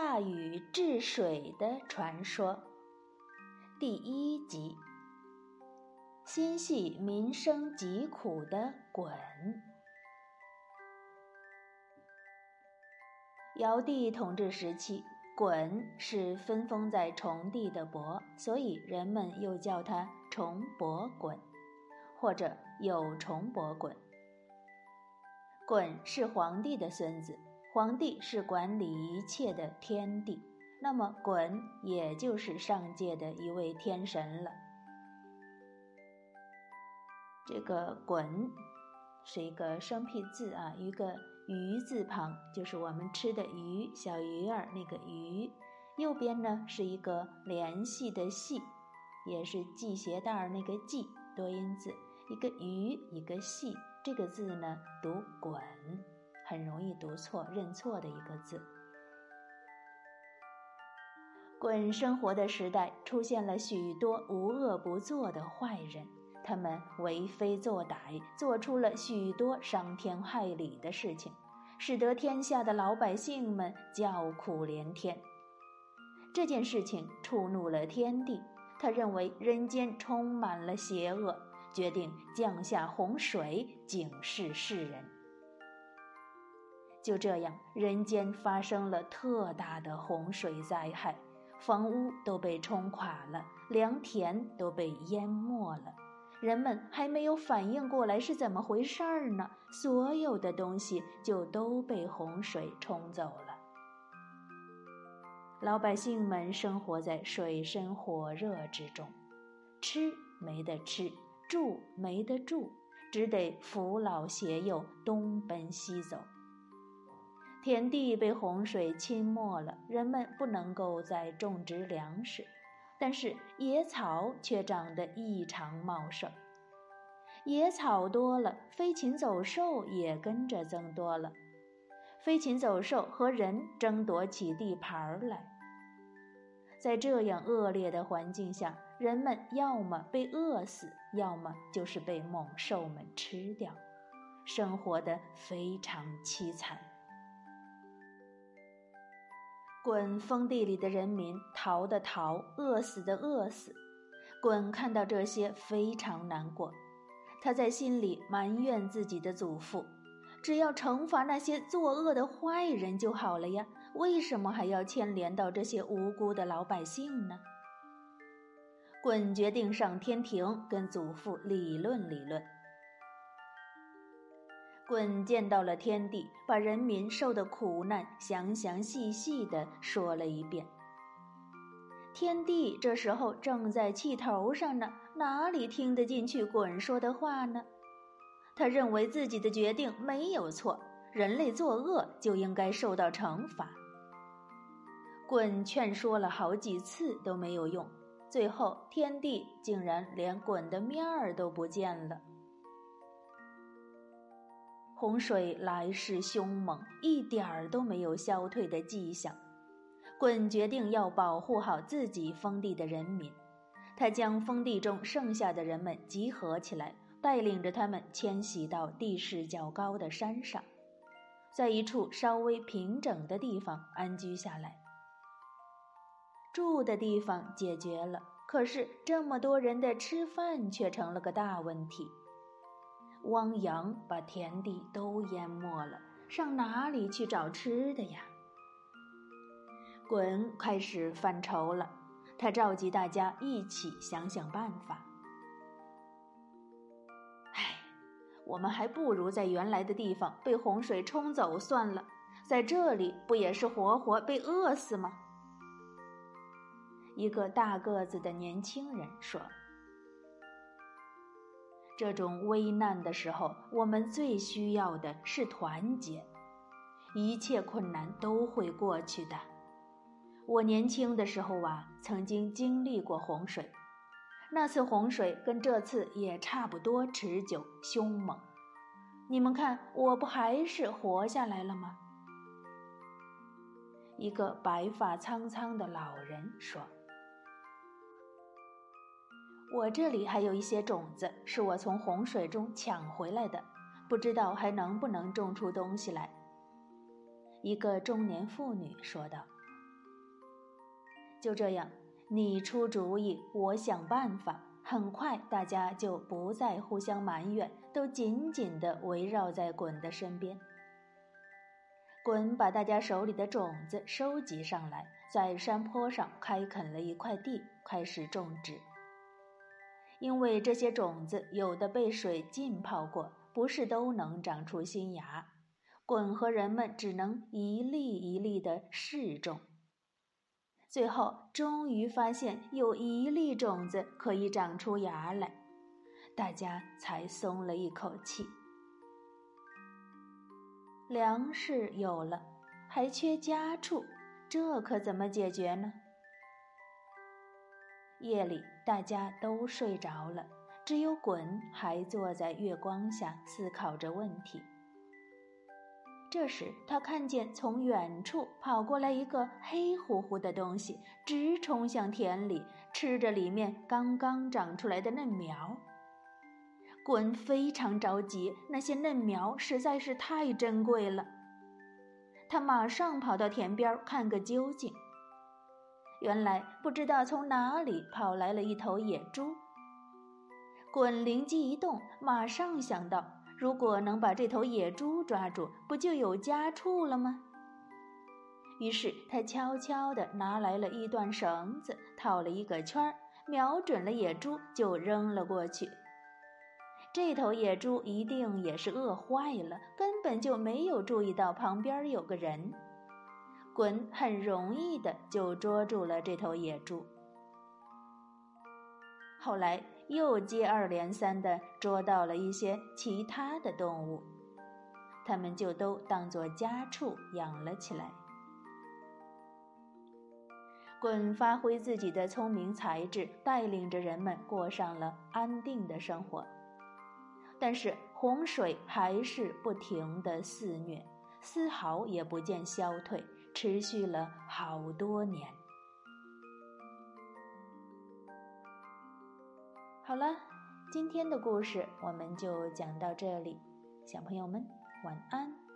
大禹治水的传说第一集：心系民生疾苦的鲧。尧帝统治时期，鲧是分封在崇帝的伯，所以人们又叫他崇伯鲧，或者有崇伯鲧。鲧是皇帝的孙子。皇帝是管理一切的天帝，那么鲧也就是上界的一位天神了。这个鲧是一个生僻字啊，一个鱼字旁，就是我们吃的鱼，小鱼儿那个鱼。右边呢是一个联系的系，也是系鞋带儿那个系，多音字，一个鱼一个系，这个字呢读鲧。很容易读错、认错的一个字。滚生活的时代出现了许多无恶不作的坏人，他们为非作歹，做出了许多伤天害理的事情，使得天下的老百姓们叫苦连天。这件事情触怒了天帝，他认为人间充满了邪恶，决定降下洪水警示世人。就这样，人间发生了特大的洪水灾害，房屋都被冲垮了，良田都被淹没了。人们还没有反应过来是怎么回事儿呢，所有的东西就都被洪水冲走了。老百姓们生活在水深火热之中，吃没得吃，住没得住，只得扶老携幼，东奔西走。田地被洪水侵没了，人们不能够再种植粮食，但是野草却长得异常茂盛。野草多了，飞禽走兽也跟着增多了，飞禽走兽和人争夺起地盘来。在这样恶劣的环境下，人们要么被饿死，要么就是被猛兽们吃掉，生活的非常凄惨。滚封地里的人民逃的逃，饿死的饿死。滚看到这些非常难过，他在心里埋怨自己的祖父：只要惩罚那些作恶的坏人就好了呀，为什么还要牵连到这些无辜的老百姓呢？滚决定上天庭跟祖父理论理论。鲧见到了天帝，把人民受的苦难详详细细的说了一遍。天帝这时候正在气头上呢，哪里听得进去鲧说的话呢？他认为自己的决定没有错，人类作恶就应该受到惩罚。鲧劝说了好几次都没有用，最后天帝竟然连鲧的面儿都不见了。洪水来势凶猛，一点儿都没有消退的迹象。鲧决定要保护好自己封地的人民，他将封地中剩下的人们集合起来，带领着他们迁徙到地势较高的山上，在一处稍微平整的地方安居下来。住的地方解决了，可是这么多人的吃饭却成了个大问题。汪洋把田地都淹没了，上哪里去找吃的呀？鲧开始犯愁了，他召集大家一起想想办法。唉，我们还不如在原来的地方被洪水冲走算了，在这里不也是活活被饿死吗？一个大个子的年轻人说。这种危难的时候，我们最需要的是团结。一切困难都会过去的。我年轻的时候啊，曾经经历过洪水，那次洪水跟这次也差不多持久凶猛。你们看，我不还是活下来了吗？一个白发苍苍的老人说。我这里还有一些种子，是我从洪水中抢回来的，不知道还能不能种出东西来。一个中年妇女说道：“就这样，你出主意，我想办法，很快大家就不再互相埋怨，都紧紧地围绕在滚的身边。滚把大家手里的种子收集上来，在山坡上开垦了一块地，开始种植。因为这些种子有的被水浸泡过，不是都能长出新芽。鲧和人们只能一粒一粒的试种，最后终于发现有一粒种子可以长出芽来，大家才松了一口气。粮食有了，还缺家畜，这可怎么解决呢？夜里大家都睡着了，只有滚还坐在月光下思考着问题。这时，他看见从远处跑过来一个黑乎乎的东西，直冲向田里，吃着里面刚刚长出来的嫩苗。滚非常着急，那些嫩苗实在是太珍贵了。他马上跑到田边看个究竟。原来，不知道从哪里跑来了一头野猪。滚灵机一动，马上想到。如果能把这头野猪抓住，不就有家畜了吗？于是他悄悄地拿来了一段绳子，套了一个圈儿，瞄准了野猪就扔了过去。这头野猪一定也是饿坏了，根本就没有注意到旁边有个人。滚很容易的就捉住了这头野猪。后来。又接二连三的捉到了一些其他的动物，他们就都当作家畜养了起来。鲧发挥自己的聪明才智，带领着人们过上了安定的生活。但是洪水还是不停的肆虐，丝毫也不见消退，持续了好多年。好了，今天的故事我们就讲到这里，小朋友们晚安。